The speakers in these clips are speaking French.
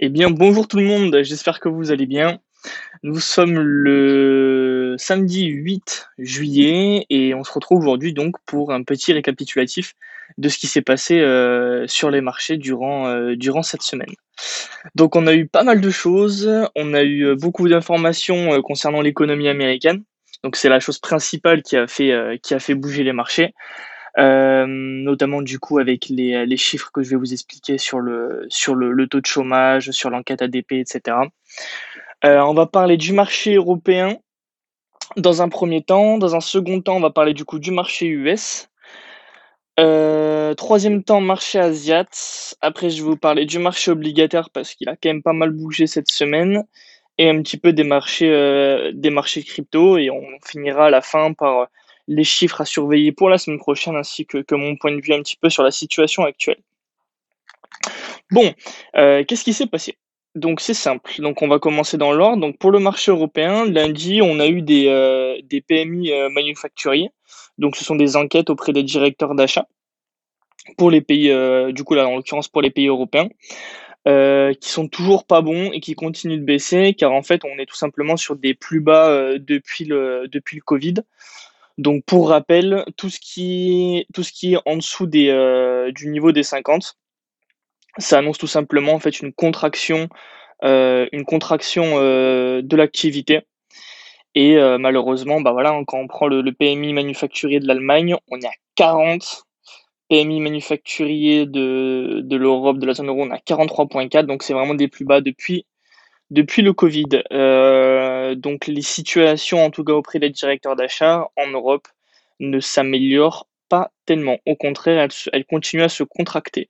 Eh bien, bonjour tout le monde, j'espère que vous allez bien. Nous sommes le samedi 8 juillet et on se retrouve aujourd'hui donc pour un petit récapitulatif de ce qui s'est passé euh, sur les marchés durant, euh, durant cette semaine. Donc on a eu pas mal de choses, on a eu euh, beaucoup d'informations concernant l'économie américaine. Donc c'est la chose principale qui a fait, qui a fait bouger les marchés. Euh, notamment du coup avec les, les, chiffres que je vais vous expliquer sur le, sur le, taux de chômage, sur l'enquête ADP, etc. Euh, on va parler du marché européen dans un premier temps. Dans un second temps, on va parler du coup du marché US. Euh, troisième temps, marché asiate. Après, je vais vous parler du marché obligataire parce qu'il a quand même pas mal bougé cette semaine. Et un petit peu des marchés, euh, des marchés crypto. Et on finira à la fin par les chiffres à surveiller pour la semaine prochaine ainsi que, mon point de vue un petit peu sur la situation actuelle. Bon, euh, qu'est-ce qui s'est passé? Donc c'est simple. Donc on va commencer dans l'ordre. Donc pour le marché européen, lundi, on a eu des, euh, PMI euh, manufacturiers. Donc ce sont des enquêtes auprès des directeurs d'achat pour les pays, du coup là en l'occurrence pour les pays européens, qui sont toujours pas bons et qui continuent de baisser, car en fait on est tout simplement sur des plus bas depuis le depuis le Covid. Donc pour rappel, tout ce qui, tout ce qui est en dessous des, euh, du niveau des 50, ça annonce tout simplement en fait une contraction, euh, une contraction euh, de l'activité. Et malheureusement, bah voilà, quand on prend le, PMI manufacturier de l'Allemagne, on est à 40. PMI manufacturier de, de l'Europe, de la zone euro, on est à 43.4. Donc c'est vraiment des plus bas depuis depuis le Covid, euh, donc les situations, en tout cas auprès des directeurs d'achat en Europe, ne s'améliorent pas tellement. Au contraire, elles, continuent à se contracter.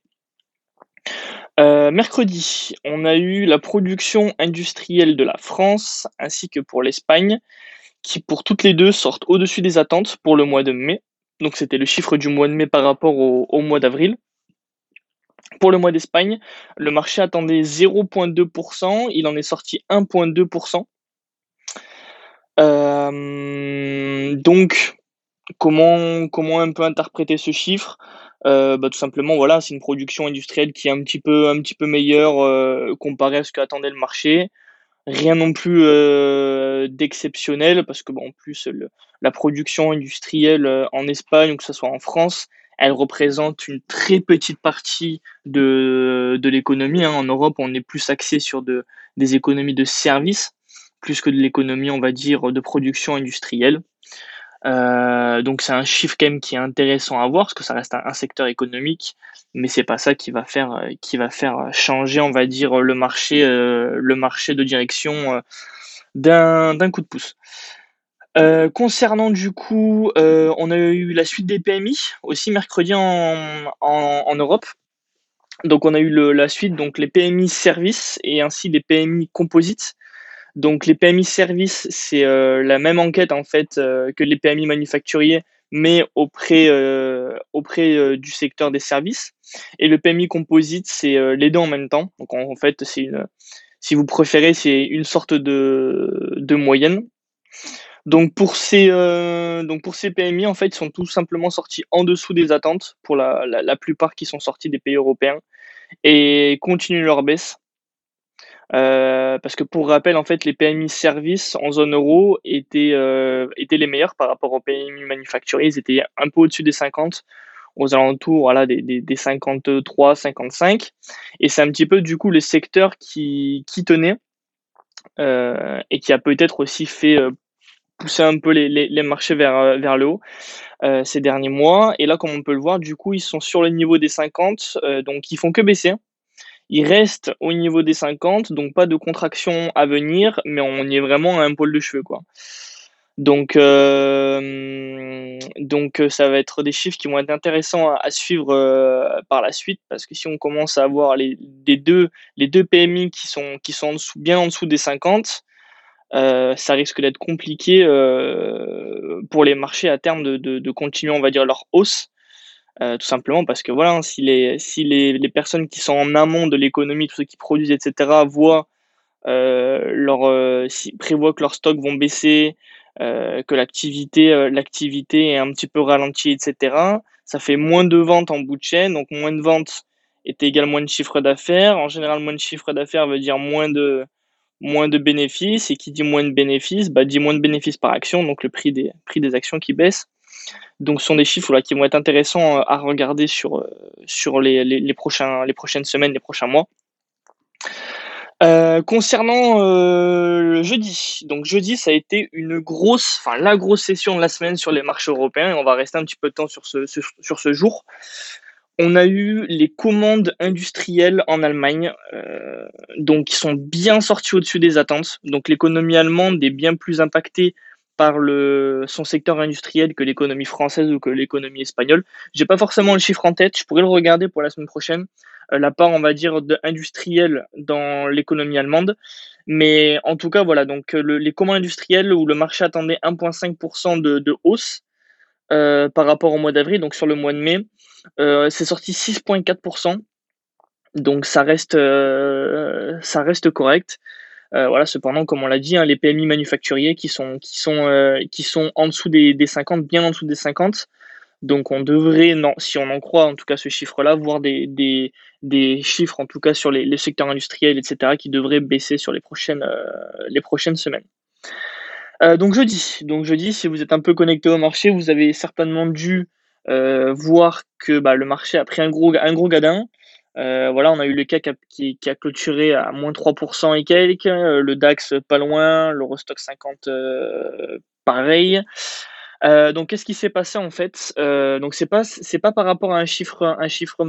Euh, mercredi, on a eu la production industrielle de la France ainsi que pour l'Espagne, qui pour toutes les deux sortent au-dessus des attentes pour le mois de mai. Donc c'était le chiffre du mois de mai par rapport au mois d'avril. Pour le mois d'Espagne, le marché attendait 0,2%, il en est sorti 1,2%. Euh, donc, comment, comment un peu interpréter ce chiffre? Euh, bah, Tout simplement, voilà, c'est une production industrielle qui est un petit peu, un petit peu meilleure euh, comparée à ce qu'attendait le marché. Rien non plus d'exceptionnel, parce que en plus, la production industrielle en Espagne, ou que ce soit en France, elle représente une très petite partie de, de l'économie. Hein. En Europe, on est plus axé sur de, des économies de services, plus que de l'économie, on va dire, de production industrielle. Euh, donc c'est un chiffre quand même qui est intéressant à voir parce que ça reste un, secteur économique, mais c'est pas ça qui va faire qui va faire changer, on va dire, le marché euh, le marché de direction euh, d'un coup de pouce. Euh, concernant du coup, euh, on a eu la suite des PMI aussi mercredi en, Europe. Donc on a eu la suite, donc les PMI services et ainsi des PMI composites. Donc les PMI services, c'est euh, la même enquête en fait que les PMI manufacturiers, mais auprès, auprès du secteur des services. Et le PMI composite, c'est les deux en même temps. Donc en, fait, si vous préférez, c'est une sorte de, de moyenne. Donc pour ces euh, donc pour ces PMI en fait ils sont tout simplement sortis en dessous des attentes pour la, la, plupart qui sont sortis des pays européens et continuent leur baisse. Euh, parce que pour rappel en fait les PMI services en zone euro étaient euh, étaient les meilleurs par rapport aux PMI manufacturiers. Ils étaient un peu au-dessus des 50 aux alentours voilà des, des, des 53 55 et c'est un petit peu du coup les secteurs qui qui tenaient et qui a peut-être aussi fait pousser un peu les, marchés vers, euh, vers le haut euh, ces derniers mois. Et là, comme on peut le voir, du coup, ils sont sur le niveau des 50, euh, donc ils font que baisser. Ils restent au niveau des 50, donc pas de contraction à venir, mais on y est vraiment à un poil de cheveux, quoi. Donc, ça va être des chiffres qui vont être intéressants à, suivre par la suite, parce que si on commence à avoir les, les, deux, les deux PMI qui sont, qui sont bien en dessous des 50, euh, ça risque d'être compliqué euh, pour les marchés à terme de, de, de, continuer, on va dire, leur hausse. Euh, tout simplement parce que voilà, si les, si les, les personnes qui sont en amont de l'économie, tous ceux qui produisent, etc., voient euh, leur, euh, si, prévoient que leurs stocks vont baisser, que l'activité, l'activité est un petit peu ralentie, etc., ça fait moins de ventes en bout de chaîne, donc moins de ventes est égal moins de chiffre d'affaires. En général, moins de chiffre d'affaires veut dire moins de, moins de bénéfices. Et qui dit moins de bénéfices, bah, dit moins de bénéfices par action, donc le prix des, prix des actions qui baisse. Donc, ce sont des chiffres là, qui vont être intéressants à regarder sur, sur les, les, prochains, les prochaines semaines, les prochains mois. Euh, concernant euh, le jeudi, donc jeudi ça a été une grosse, enfin la grosse session de la semaine sur les marchés européens. Et on va rester un petit peu de temps sur sur ce jour. On a eu les commandes industrielles en Allemagne, euh, donc qui sont bien sorties au-dessus des attentes. Donc l'économie allemande est bien plus impactée par le, son secteur industriel que l'économie française ou que l'économie espagnole. J'ai pas forcément le chiffre en tête, je pourrais le regarder pour la semaine prochaine. Euh, la part, on va dire, dans l'économie allemande. Mais en tout cas, voilà, donc les commandes industrielles où le marché attendait 1,5% de, de, hausse euh, par rapport au mois d'avril, donc sur le mois de mai, euh, c'est sorti 6,4%. Donc ça reste, reste correct. voilà, cependant, comme on l'a dit, hein, les PMI manufacturiers qui sont, en dessous des, des 50, bien en dessous des 50, donc on devrait, si on en croit en tout cas ce chiffre-là, voir des, chiffres en tout cas sur les, secteurs industriels, etc., qui devraient baisser sur euh, les prochaines semaines. Euh, donc jeudi, donc jeudi, si vous êtes un peu connecté au marché, vous avez certainement dû euh, voir que bah, le marché a pris un gros, un gros gadin. Euh, voilà, on a eu le CAC qui, a clôturé à moins 3% et quelques, le DAX pas loin, l'Eurostock 50 pareil. Donc, qu'est-ce qui s'est passé en fait? Donc, c'est pas pas par rapport à un chiffre un chiffre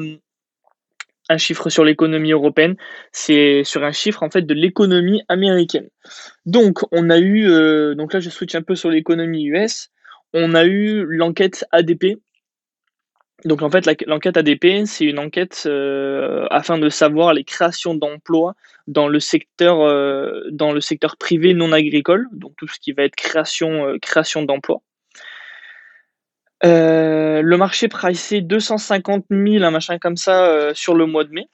un chiffre sur l'économie européenne, c'est sur un chiffre en fait de l'économie américaine. Donc, on a eu euh, donc là je switch un peu sur l'économie US. On a eu l'enquête ADP. Donc en fait l'enquête ADP c'est une enquête euh, afin de savoir les créations d'emplois dans le secteur euh, dans le secteur privé non agricole, donc tout ce qui va être création création d'emplois. Euh, le marché pricé 250 000, un machin comme ça, euh, sur le mois de mai.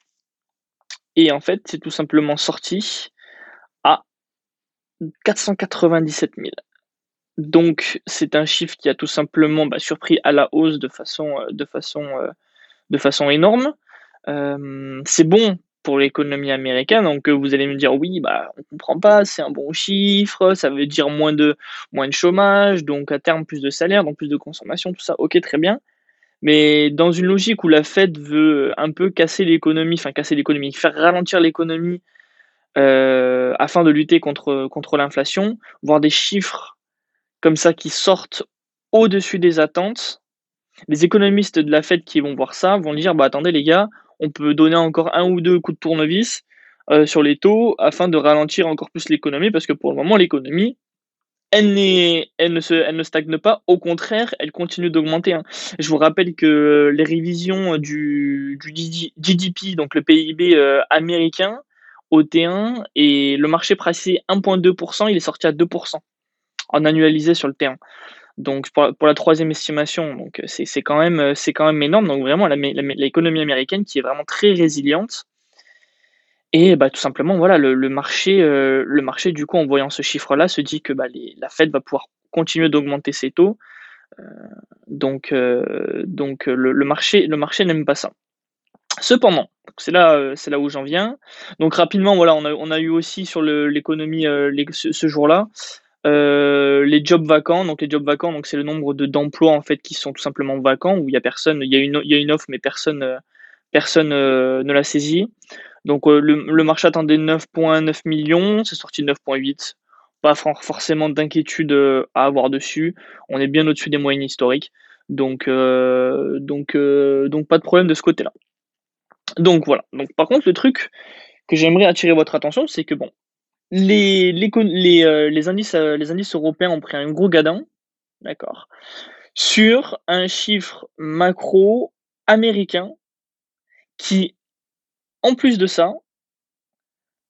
Et en fait, c'est tout simplement sorti à 497 000. Donc, c'est un chiffre qui a tout simplement bah, surpris à la hausse de façon, euh, de façon, de façon énorme. c'est bon pour l'économie américaine. Donc euh, vous allez me dire oui, bah on comprend pas, c'est un bon chiffre, ça veut dire moins de moins de chômage, donc à terme plus de salaire, donc plus de consommation, tout ça. Ok, très bien. Mais dans une logique où la Fed veut un peu casser l'économie, enfin casser l'économie, faire ralentir l'économie euh, afin de lutter contre, contre l'inflation, voir des chiffres comme ça qui sortent au-dessus des attentes, les économistes de la Fed qui vont voir ça vont dire bah attendez les gars, on peut donner encore un ou deux coups de tournevis euh, sur les taux afin de ralentir encore plus l'économie, parce que pour le moment, l'économie, elle, ne stagne pas, au contraire, elle continue d'augmenter. Hein. Je vous rappelle que les révisions du, du GDP, donc le PIB euh, américain, au T1, et le marché pricé 1,2%, il est sorti à 2% en annualisé sur le T1. Donc pour, la troisième estimation, donc c'est quand même c'est quand même énorme. Donc vraiment l'économie américaine qui est vraiment très résiliente. Et bah, tout simplement voilà le, marché euh, le marché du coup en voyant ce chiffre-là se dit que bah, la Fed va pouvoir continuer d'augmenter ses taux. Euh, donc euh, donc le, marché le marché n'aime pas ça. Cependant, c'est là, là où j'en viens. Donc rapidement, voilà, on a, eu aussi sur l'économie ce jour-là euh, les jobs vacants, donc les jobs vacants, donc c'est le nombre de d'emplois en fait qui sont tout simplement vacants où il y a personne, il y a une offre mais personne euh, personne euh, ne l'a saisie. Donc le, marché attendait 9.9 millions, c'est sorti 9.8. Pas forcément d'inquiétude à avoir dessus. On est bien au-dessus des moyennes historiques. Donc donc donc pas de problème de ce côté-là. Donc voilà. Par contre le truc que j'aimerais attirer votre attention, c'est que bon, euh, euh, les indices européens ont pris un gros gadin, d'accord, sur un chiffre macro américain qui, en plus de ça,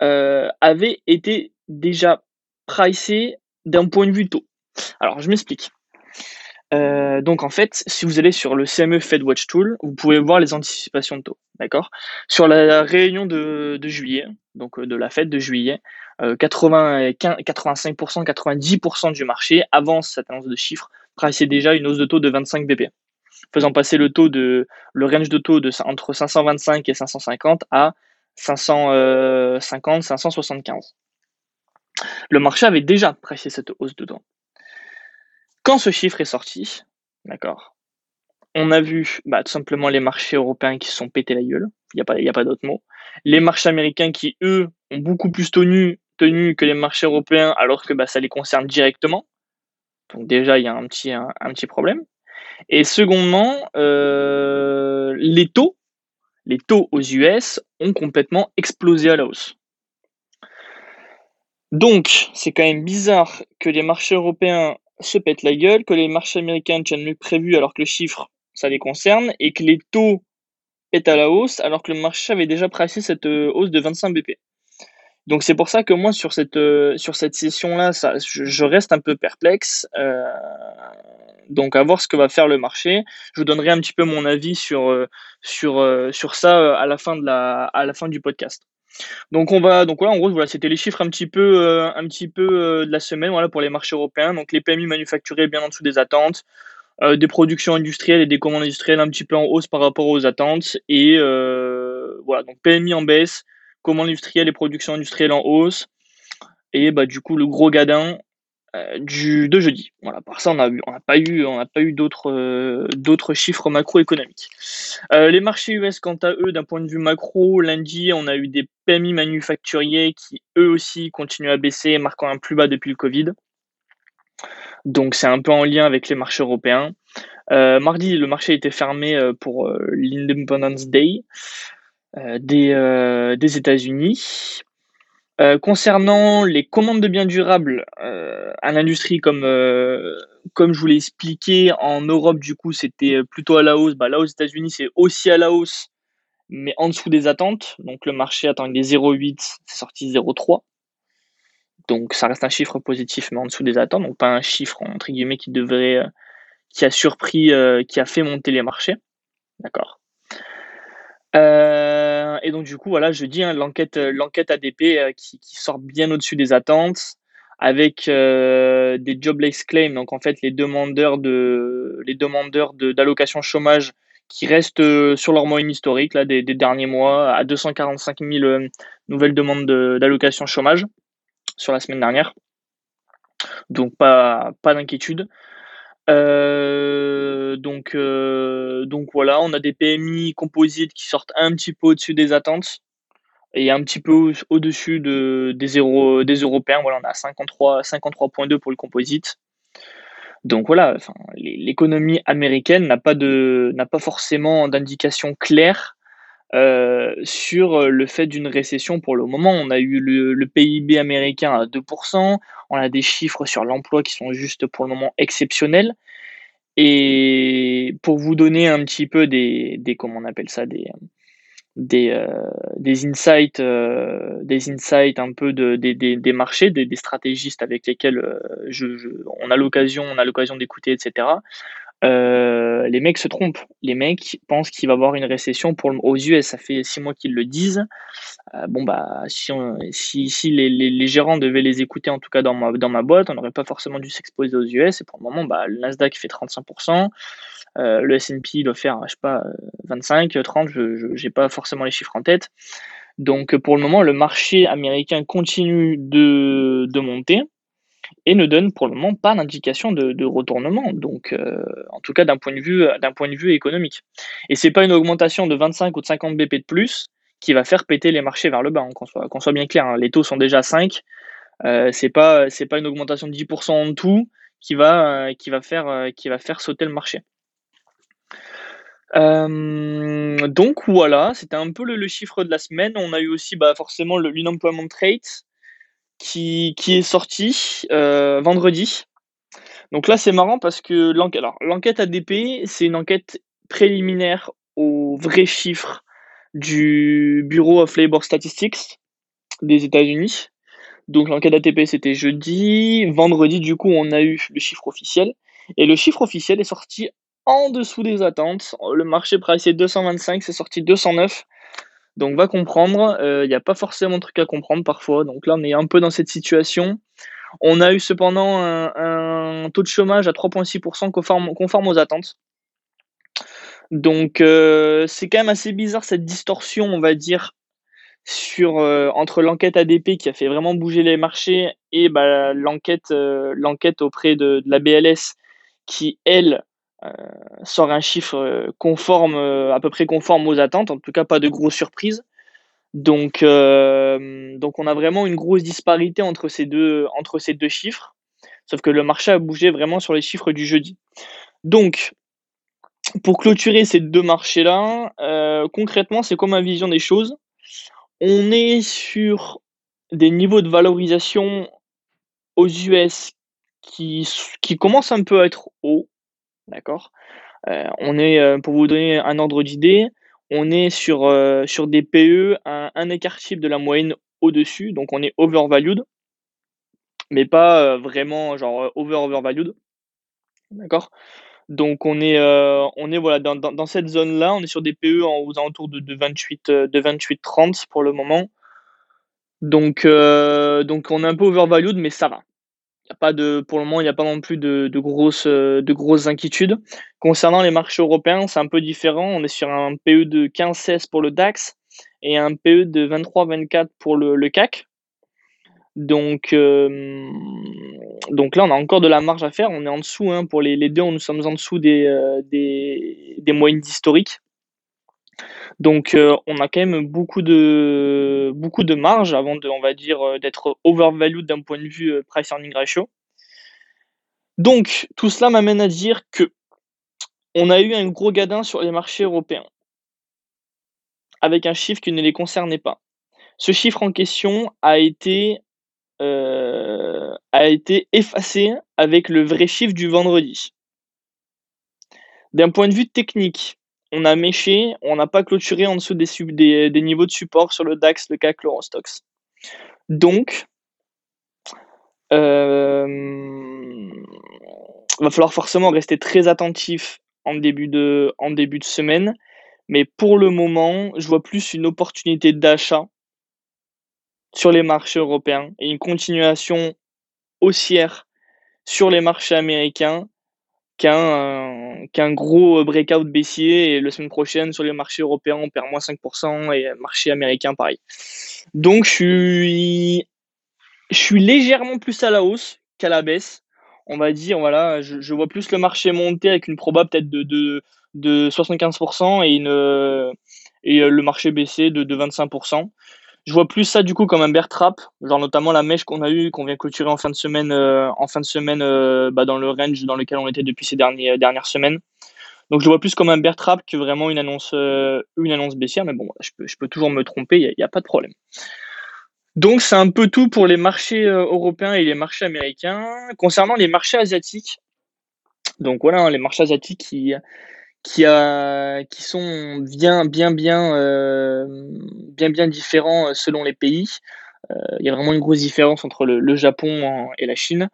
euh, avait été déjà pricé d'un point de vue taux. Alors, je m'explique. Euh, donc en fait, si vous allez sur le CME Fed Watch Tool, vous pouvez voir les anticipations de taux, d'accord? Sur la réunion de, juillet, donc de la Fed de juillet, 85%, 90% du marché, avant cette annonce de chiffres, priçait déjà une hausse de taux de 25 BP. faisant passer le taux de le range de taux de entre 525 et 550 à 550, 575. Le marché avait déjà apprécié cette hausse de taux. Quand ce chiffre est sorti, d'accord, on a vu bah, tout simplement les marchés européens qui se sont pétés la gueule, il n'y a pas, a pas d'autre mot. Les marchés américains qui, eux, ont beaucoup plus tenu, tenu que les marchés européens alors que bah, ça les concerne directement. Donc déjà, il y a un petit, un, petit problème. Et secondement, euh, les taux, les taux aux US ont complètement explosé à la hausse. Donc, c'est quand même bizarre que les marchés européens se pètent la gueule, que les marchés américains tiennent mieux prévu alors que le chiffre, ça les concerne, et que les taux pètent à la hausse alors que le marché avait déjà pricé cette euh, hausse de 25 BP. Donc c'est pour ça que moi sur cette euh, session là, je, reste un peu perplexe. Euh, donc à voir ce que va faire le marché. Je vous donnerai un petit peu mon avis sur ça à la fin du podcast. Donc on va donc voilà en gros voilà c'était les chiffres un petit peu euh, un petit peu euh, de la semaine voilà pour les marchés européens. Donc les PMI manufacturés bien en dessous des attentes euh, des productions industrielles et des commandes industrielles un petit peu en hausse par rapport aux attentes et voilà donc PMI en baisse commandes industrielles et productions industrielles en hausse. Et bah du coup le gros gadin du, de jeudi. Voilà, par ça, on n'a on pas eu, on pas eu d'autres, euh, chiffres macroéconomiques. Euh, les marchés US, quant à eux, d'un point de vue macro, lundi, on a eu des PMI manufacturiers qui, eux aussi, continuent à baisser, marquant un plus bas depuis le Covid. Donc, c'est un peu en lien avec les marchés européens. mardi, le marché était fermé pour l'Independence Day des, des États-Unis. Euh, concernant les commandes de biens durables euh, à l'industrie, comme, euh, comme je vous l'ai expliqué, en Europe, du coup, c'était plutôt à la hausse. Bah, là, aux États-Unis, c'est aussi à la hausse, mais en dessous des attentes. Donc, le marché attend des 0,8, c'est sorti 0,3. Donc, ça reste un chiffre positif, mais en dessous des attentes. Donc, pas un chiffre, entre guillemets, qui devrait, qui a surpris, qui a fait monter les marchés. D'accord. Euh, et donc du coup, voilà, je dis hein, l'enquête, euh, l'enquête ADP euh, qui, sort bien au-dessus des attentes, avec des jobless claims, donc en fait les demandeurs de, les demandeurs de, d'allocation chômage qui restent sur leur moyenne historique là des, des derniers mois à 245 000 nouvelles demandes d'allocation chômage sur la semaine dernière. Donc pas, pas d'inquiétude. Euh, donc, euh, donc voilà, on a des PMI composites qui sortent un petit peu au-dessus des attentes et un petit peu au-dessus de, des, des Européens. Voilà, on a 53, 53.2 pour le composite. Donc voilà, l'économie américaine n'a pas, n'a pas forcément d'indication claire euh, sur le fait d'une récession pour le moment. On a eu le, PIB américain à 2%, on a des chiffres sur l'emploi qui sont juste pour le moment exceptionnels. Et pour vous donner un petit peu des, comment on appelle ça, des, des, euh, des insights, euh, des insights un peu de, des, des, marchés, des, stratégistes avec lesquels on a l'occasion, on a l'occasion d'écouter, etc. Euh, les mecs se trompent. Les mecs pensent qu'il va y avoir une récession pour aux US. Ça fait six mois qu'ils le disent. Euh, bon bah si, si, les, gérants devaient les écouter, en tout cas dans ma, dans ma boîte, on n'aurait pas forcément dû s'exposer aux US. Et pour le moment, bah, le Nasdaq fait 35%. Euh, le S&P doit faire, je sais pas, 25, 30. Je n'ai pas forcément les chiffres en tête. Donc pour le moment, le marché américain continue de, de monter et ne donne pour le moment pas d'indication de, retournement, donc euh, en tout cas d'un point, de vue, économique. Et c'est pas une augmentation de 25 ou de 50 BP de plus qui va faire péter les marchés vers le bas, hein, qu'on, soit, bien clair, hein. les taux sont déjà 5, euh, c'est pas, pas une augmentation de 10% en tout qui va, euh, qui, va faire, euh, qui va faire sauter le marché. donc voilà, c'était un peu le, chiffre de la semaine. On a eu aussi bah, forcément l'unemployment rate qui, est sorti euh, vendredi. Donc là, c'est marrant parce que l'enquête ADP, c'est une enquête préliminaire aux vrais chiffres du Bureau of Labor Statistics des États-Unis. Donc l'enquête ADP, c'était jeudi. Vendredi, du coup, on a eu le chiffre officiel. Et le chiffre officiel est sorti en dessous des attentes. Le marché price 225, c'est sorti 209. Donc va comprendre, il euh, n'y a pas forcément de truc à comprendre parfois. Donc là, on est un peu dans cette situation. On a eu cependant un, taux de chômage à 3,6% conforme, aux attentes. Donc euh, c'est quand même assez bizarre cette distorsion, on va dire, sur euh, entre l'enquête ADP qui a fait vraiment bouger les marchés et bah, l'enquête auprès de, la BLS qui elle sort un chiffre conforme à peu près conforme aux attentes, en tout cas pas de grosses surprises. Donc on a vraiment une grosse disparité entre ces deux chiffres. Sauf que le marché a bougé vraiment sur les chiffres du jeudi. Donc, pour clôturer ces deux marchés-là, euh, concrètement, c'est quoi ma vision des choses On est sur des niveaux de valorisation aux US qui, qui commencent un peu à être hauts, d'accord euh, On est, euh, pour vous donner un ordre d'idée, on est sur, sur des PE un, un écart type de la moyenne au-dessus, donc on est overvalued, mais pas vraiment genre over overvalued, d'accord donc on est, euh, on est voilà, dans, cette zone-là, on est sur des PE aux alentours de, de 28, euh, de 28 30 pour le moment. Donc, euh, donc on est un peu overvalued, mais ça va. Pas de, pour le moment, il n'y a pas non plus de, de, grosses, de grosses inquiétudes. Concernant les marchés européens, c'est un peu différent. On est sur un PE de 15-16 pour le DAX et un PE de 23-24 pour le, le CAC. Donc, euh, donc là, on a encore de la marge à faire. On est en dessous, hein, pour les, les, deux, nous sommes en dessous des, euh, des, des, moyennes historiques. Donc, euh, on a quand même beaucoup de, beaucoup marge avant de, on euh, d'être overvalued d'un point de vue euh, price earning ratio. Donc, tout cela m'amène à dire que on a eu un gros gadin sur les marchés européens avec un chiffre qui ne les concernait pas. Ce chiffre en question a été effacé avec le vrai chiffre du vendredi. D'un point de vue technique, on a méché, on n'a pas clôturé en dessous des, niveaux de support sur le DAX, le CAC, l'Eurostox. Donc, euh, va falloir forcément rester très attentif en début de semaine. Mais pour le moment, je vois plus une opportunité d'achat sur les marchés européens et une continuation haussière sur les marchés américains qu'un qu'un gros breakout baissier et la semaine prochaine sur les marchés européens on perd moins 5% et marché américain pareil. Donc je suis je suis légèrement plus à la hausse qu'à la baisse. On va dire voilà, je, vois plus le marché monter avec une proba peut-être de, de, de 75% et une et le marché baisser de, de 25% je vois plus ça du coup comme un bear trap, genre notamment la mèche qu'on a eu, qu'on vient clôturer en fin de semaine, euh, en fin de semaine euh, bah, dans le range dans lequel on était depuis ces dernières, euh, dernières semaines. Donc je vois plus comme un bear trap que vraiment une annonce, une annonce baissière, mais bon, je peux, je peux toujours me tromper, il n'y a, pas de problème. Donc c'est un peu tout pour les marchés européens et les marchés américains. Concernant les marchés asiatiques, donc voilà, hein, les marchés asiatiques qui, qui, sont bien, bien, bien, euh, bien, bien différents euh, selon les pays. Euh, il y a vraiment une grosse différence entre le, Japon et la Chine.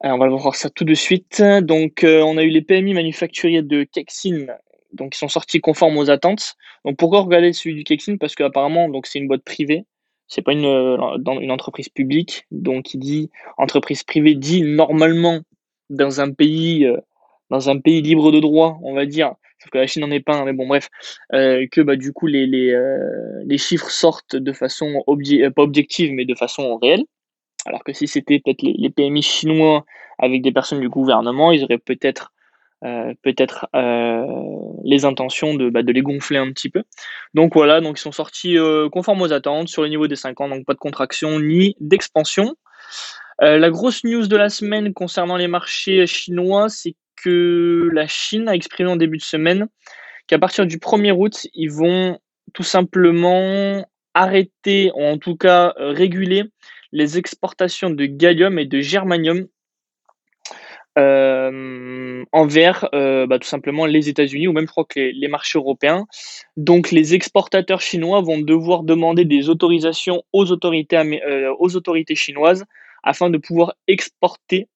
On va voir ça tout de suite. Donc, on a eu les PMI manufacturiers de Kexin, donc qui sont sortis conformes aux attentes. Donc, pourquoi regarder celui du Kexin? Parce qu'apparemment, donc c'est une boîte privée. C'est pas une, une entreprise publique. Donc, qui dit entreprise privée dit normalement dans un pays dans un pays libre de droit, on va dire, sauf que la Chine n'en est pas un, mais bon, bref, euh, que bah, du coup les, les, euh, les chiffres sortent de façon euh, pas objective, mais de façon réelle. Alors que si c'était peut-être les, PMI chinois avec des personnes du gouvernement, ils auraient peut-être peut-être les intentions de, bah, de les gonfler un petit peu. Donc voilà, donc ils sont sortis conformes aux attentes sur le niveau des 5 ans, donc pas de contraction ni d'expansion. la grosse news de la semaine concernant les marchés chinois, c'est que la Chine a exprimé en début de semaine qu'à partir du 1er août, ils vont tout simplement arrêter, ou en tout cas euh, réguler les exportations de gallium et de germanium euh, envers euh, bah, tout simplement les États-Unis ou même je crois que les, marchés européens. Donc les exportateurs chinois vont devoir demander des autorisations aux autorités chinoises afin de pouvoir exporter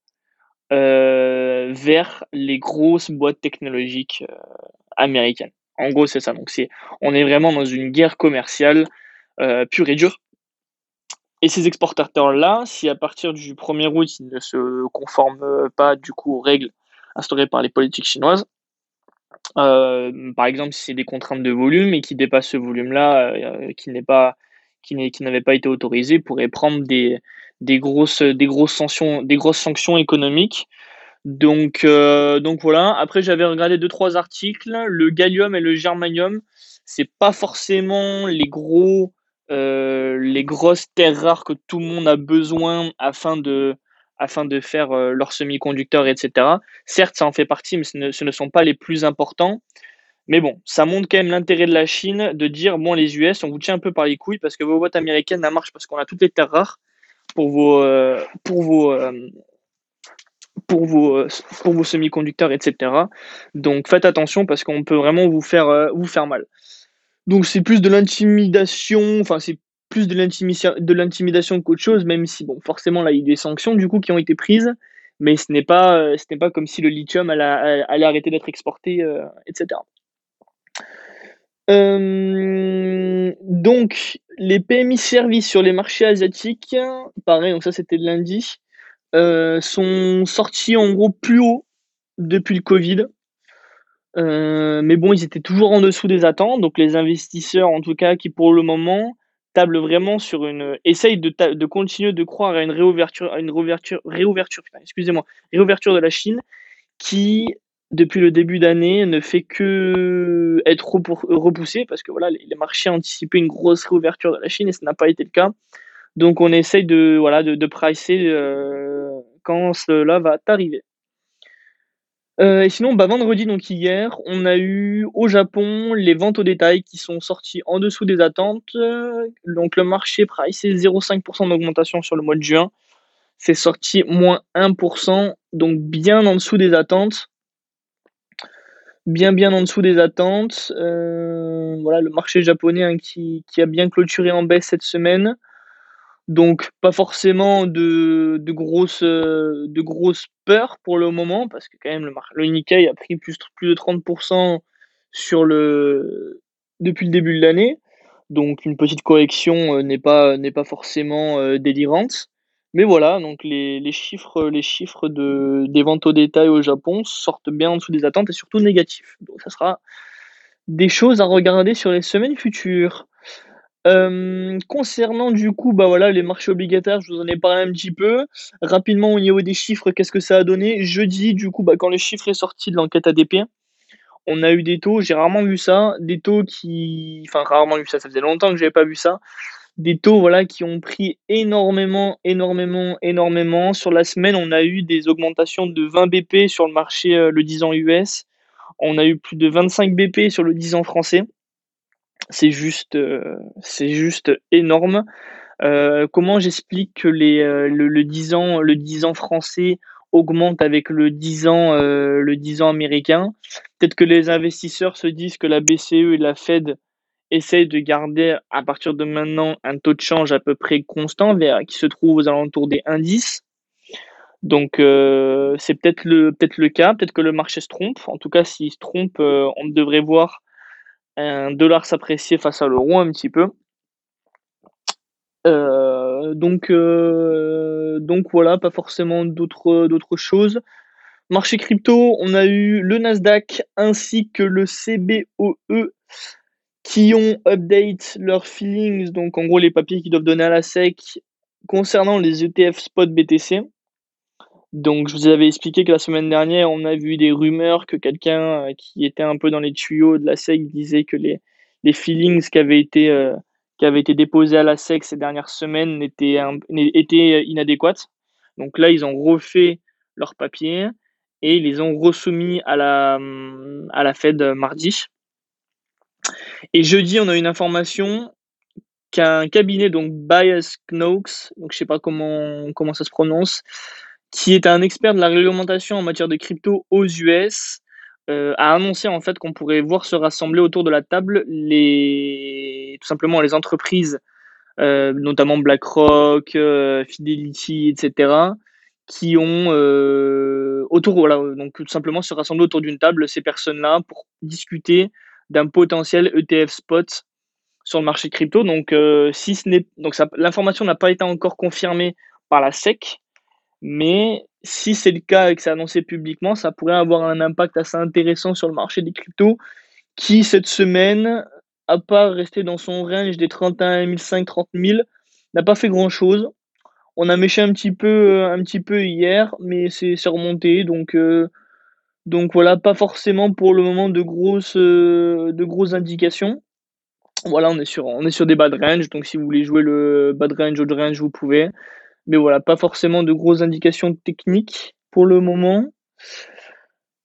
euh, vers les grosses boîtes technologiques euh, américaines. En gros, c'est ça. Donc, c'est, on est vraiment dans une guerre commerciale euh, pure et dure. Et ces exportateurs-là, si à partir du 1er août, ils ne se conforment pas du coup aux règles instaurées par les politiques chinoises, par exemple, si c'est des contraintes de volume et qui dépassent ce volume-là, qui n'est pas n'avait pas été autorisé, pourrait prendre des, des grosses des grosses sanctions des grosses sanctions économiques. Donc euh, donc voilà. Après, j'avais regardé deux trois articles. Le gallium et le germanium, c'est pas forcément les gros les grosses terres rares que tout le monde a besoin afin de afin de faire euh, leurs semi-conducteurs, etc. Certes, ça en fait partie, mais ce ne, sont pas les plus importants. Mais bon, ça montre quand même l'intérêt de la Chine de dire bon, les US, on vous tient un peu par les couilles parce que vos boîtes américaines, ça marche parce qu'on a toutes les terres rares pour vos, euh, pour vos, euh, pour vos, pour vos semi-conducteurs, etc. Donc faites attention parce qu'on peut vraiment vous faire, vous faire mal. Donc c'est plus de l'intimidation, enfin c'est plus de l'intimidation qu'autre chose, même si, bon, forcément, là, il y a des sanctions, du coup, qui ont été prises, mais ce n'est pas, euh, ce n'est pas comme si le lithium allait, arrêter d'être exporté, euh, etc. Euh, donc, les PMI services sur les marchés asiatiques, pareil, donc ça c'était de lundi, sont sortis en gros plus haut depuis le Covid. mais bon, ils étaient toujours en dessous des attentes. Donc les investisseurs, en tout cas, qui pour le moment table vraiment sur une essaye de, de continuer de croire à une réouverture à une réouverture réouverture excusez-moi réouverture de la Chine qui depuis le début d'année ne fait que être repoussée parce que voilà les marchés anticipaient une grosse réouverture de la Chine et ça n'a pas été le cas donc on essaye de voilà de, pricer euh, quand cela va arriver euh, et sinon, bah, vendredi, donc hier, on a eu au Japon les ventes au détail qui sont sorties en dessous des attentes. Donc le marché c'est 0,5% d'augmentation sur le mois de juin. C'est sorti moins 1%, donc bien en dessous des attentes. Bien bien en dessous des attentes. Euh, voilà, le marché japonais hein, qui, a bien clôturé en baisse cette semaine. Donc pas forcément de, de grosses, peurs pour le moment, parce que quand même le, le Nikkei a pris plus, de 30% sur le, depuis le début de l'année. Donc une petite correction euh, n'est pas, n'est pas forcément euh, délirante. Mais voilà, donc les, chiffres, les chiffres de, des ventes au détail au Japon sortent bien en dessous des attentes et surtout négatifs. Donc ça sera des choses à regarder sur les semaines futures. Euh, concernant du coup, bah voilà, les marchés obligataires, je vous en ai parlé un petit peu. Rapidement au niveau des chiffres, qu'est-ce que ça a donné? Jeudi, du coup, bah, quand le chiffre est sorti de l'enquête ADP, on a eu des taux, j'ai rarement vu ça, des taux qui, enfin rarement vu ça, ça faisait longtemps que j'avais pas vu ça, des taux voilà qui ont pris énormément, énormément, énormément. Sur la semaine, on a eu des augmentations de 20 BP sur le marché euh, le 10 ans US, on a eu plus de 25 BP sur le 10 ans français c'est juste, euh, juste énorme. Euh, comment j'explique que les, euh, le, 10 ans, le 10 ans français augmente avec le 10 ans, le 10 ans américain? Peut-être que les investisseurs se disent que la BCE et la Fed essayent de garder à partir de maintenant un taux de change à peu près constant, vers, qui se trouve aux alentours des indices. Donc c'est peut-être le, peut-être le cas, peut-être que le marché se trompe. En tout cas, s'il se trompe, on devrait voir un dollar s'apprécier face à l'euro un petit peu. Euh, donc, euh, voilà, pas forcément d'autres choses. Marché crypto, on a eu le Nasdaq ainsi que le CBOE qui ont update leurs feelings, donc en gros les papiers qu'ils doivent donner à la SEC concernant les ETF spot BTC. Donc, je vous avais expliqué que la semaine dernière, on a vu des rumeurs que quelqu'un euh, qui était un peu dans les tuyaux de la SEC disait que les, feelings qui avaient été, euh, qui avaient été déposés à la SEC ces dernières semaines étaient, étaient inadéquates. Donc là, ils ont refait leurs papiers et ils les ont resoumis à la, à la Fed mardi. Et jeudi, on a une information qu'un cabinet, donc Bias Knox, donc je sais pas comment, comment ça se prononce, qui est un expert de la réglementation en matière de crypto aux US, euh, a annoncé en fait qu'on pourrait voir se rassembler autour de la table les tout simplement les entreprises, euh, notamment BlackRock, euh, Fidelity, etc., qui ont autour voilà donc tout simplement se rassembler autour d'une table ces personnes-là pour discuter d'un potentiel ETF spot sur le marché crypto. Donc si ce n'est donc l'information n'a pas été encore confirmée par la SEC, Mais si c'est le cas et que c'est annoncé publiquement, ça pourrait avoir un impact assez intéressant sur le marché des cryptos, qui cette semaine, à part rester dans son range des 31 500, 30 000, n'a pas fait grand-chose. On a méché un petit peu, un petit peu hier, mais c'est remonté, donc euh, donc voilà, pas forcément pour le moment de grosses, euh, de grosses indications. Voilà, on est sur, on est sur des bad range, donc si vous voulez jouer le bad range, ou range, vous pouvez. Mais voilà, pas forcément de grosses indications techniques pour le moment.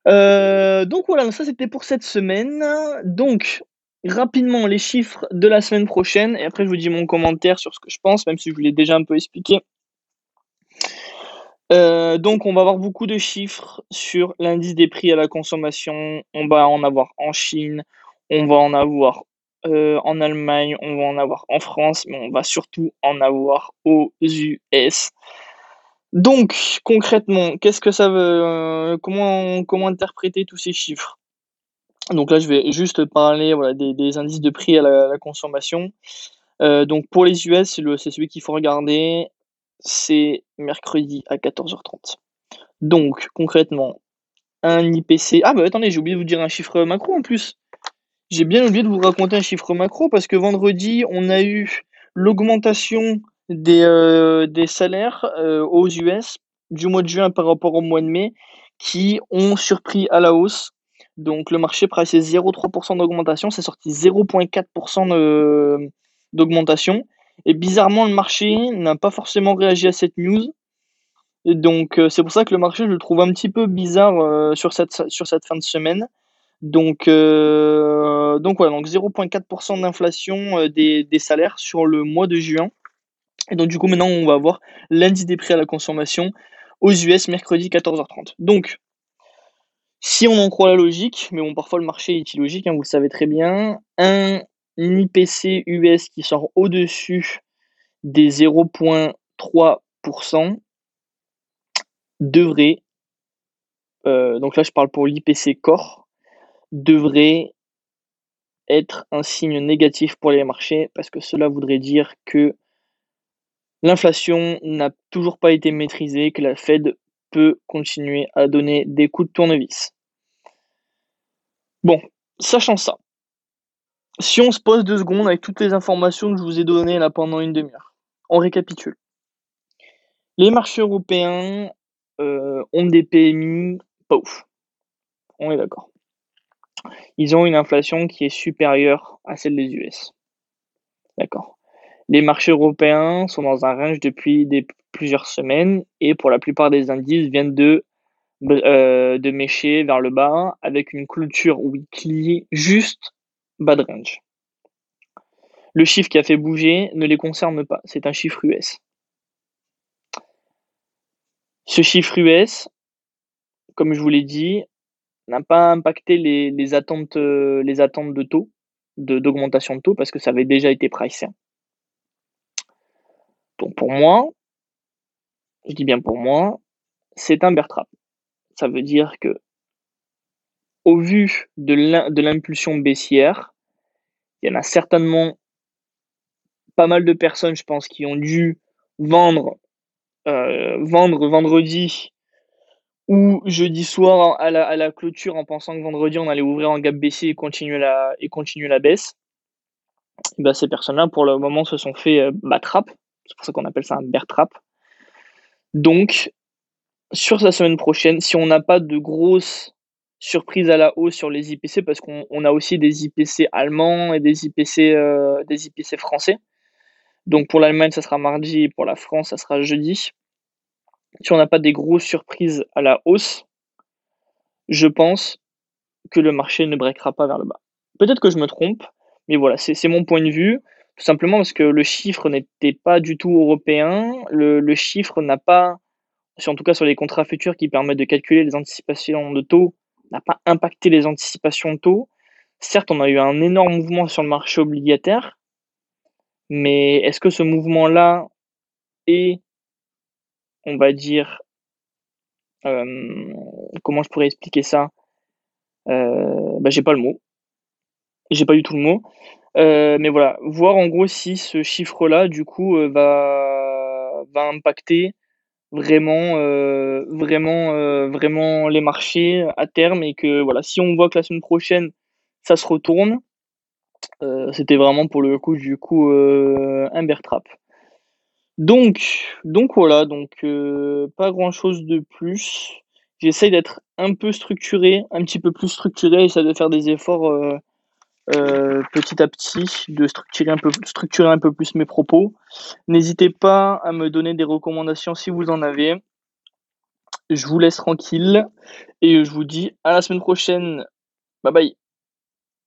Euh, donc voilà, ça c'était pour cette semaine. Donc, rapidement, les chiffres de la semaine prochaine, et après je vous dis mon commentaire sur ce que je pense, même si je vous l'ai déjà un peu expliqué. Euh, donc, on va avoir beaucoup de chiffres sur l'indice des prix à la consommation. On va en avoir en Chine, on va en avoir euh, en Allemagne, on va en avoir en France, mais on va surtout en avoir aux US. Donc, concrètement, qu'est-ce que ça veut euh, comment, comment interpréter tous ces chiffres? Donc là, je vais juste parler des, indices de prix à la, consommation. donc pour les US, c'est celui qu'il faut regarder c'est mercredi à 14h30. Donc, concrètement, un IPC. Ah, bah attendez, j'ai oublié de vous dire un chiffre macro en plus. J'ai bien oublié de vous raconter un chiffre macro parce que vendredi, on a eu l'augmentation des, euh, salaires euh, aux US du mois de juin par rapport au mois de mai qui ont surpris à la hausse. Donc, le marché pressait 0,3% d'augmentation, c'est sorti 0,4% d'augmentation. Et bizarrement, le marché n'a pas forcément réagi à cette news. Et donc, euh, c'est pour ça que le marché, je le trouve un petit peu bizarre euh, sur, cette, sur cette fin de semaine. Donc, euh, donc voilà, donc 0,4% d'inflation des, des, salaires sur le mois de juin. Et donc, du coup, maintenant, on va voir l'indice des prix à la consommation aux US mercredi 14h30. Donc, si on en croit la logique, mais bon, parfois le marché est illogique, hein, vous le savez très bien, un l'IPC US qui sort au-dessus des 0,3% devrait, euh, donc là je parle pour l'IPC Core, devrait être un signe négatif pour les marchés parce que cela voudrait dire que l'inflation n'a toujours pas été maîtrisée, que la Fed peut continuer à donner des coups de tournevis. Bon, sachant ça, si on se pose deux secondes avec toutes les informations que je vous ai données là pendant une demi-heure, on récapitule. Les marchés européens euh, ont des PMI pas ouf. On est d'accord. Ils ont une inflation qui est supérieure à celle des US. D'accord. Les marchés européens sont dans un range depuis plusieurs semaines et pour la plupart des indices viennent de, euh, de mécher vers le bas avec une clôture weekly juste bad range. Le chiffre qui a fait bouger ne les concerne pas, c'est un chiffre US. Ce chiffre US, comme je vous l'ai dit, n'a pas impacté les, attentes, les attentes de taux, d'augmentation de, taux, parce que ça avait déjà été pricé. Donc pour moi, je dis bien pour moi, c'est un bear trap. Ça veut dire que au vu de l'impulsion baissière, il y en a certainement pas mal de personnes, je pense, qui ont dû vendre, euh, vendre vendredi ou jeudi soir à la, clôture en pensant que vendredi on allait ouvrir en gap baissier et continuer la, et continuer la baisse. Ben, ces personnes-là, pour le moment, se sont fait euh, trap. C'est pour ça qu'on appelle ça un bear trap. Donc, sur la semaine prochaine, si on n'a pas de grosses surprise à la hausse sur les IPC parce qu'on a aussi des IPC allemands et des IPC, euh, des IPC français. Donc pour l'Allemagne, ça sera mardi pour la France, ça sera jeudi. Si on n'a pas des grosses surprises à la hausse, je pense que le marché ne breakera pas vers le bas. Peut-être que je me trompe, mais voilà, c'est mon point de vue. Tout simplement parce que le chiffre n'était pas du tout européen. Le chiffre n'a pas, en tout cas sur les contrats futurs qui permettent de calculer les anticipations de taux, n'a pas impacté les anticipations de taux. Certes, on a eu un énorme mouvement sur le marché obligataire, mais est-ce que ce mouvement-là est, on va dire, euh, comment je pourrais expliquer ça? Euh, bah, J'ai pas le mot. J'ai pas du tout le mot. Euh, mais voilà, voir en gros si ce chiffre-là, du coup, va, va impacter vraiment, euh, vraiment, euh, vraiment les marchés à terme et que voilà, si on voit que la semaine prochaine ça se retourne, euh, c'était vraiment pour le coup du coup un bear trap. Donc, donc voilà, donc pas grand chose de plus. J'essaye d'être un peu structuré, un petit peu plus structuré, essayer de faire des efforts euh, petit à petit, de structurer un peu, structurer un peu plus mes propos. N'hésitez pas à me donner des recommandations si vous en avez. Je vous laisse tranquille et je vous dis à la semaine prochaine. Bye bye.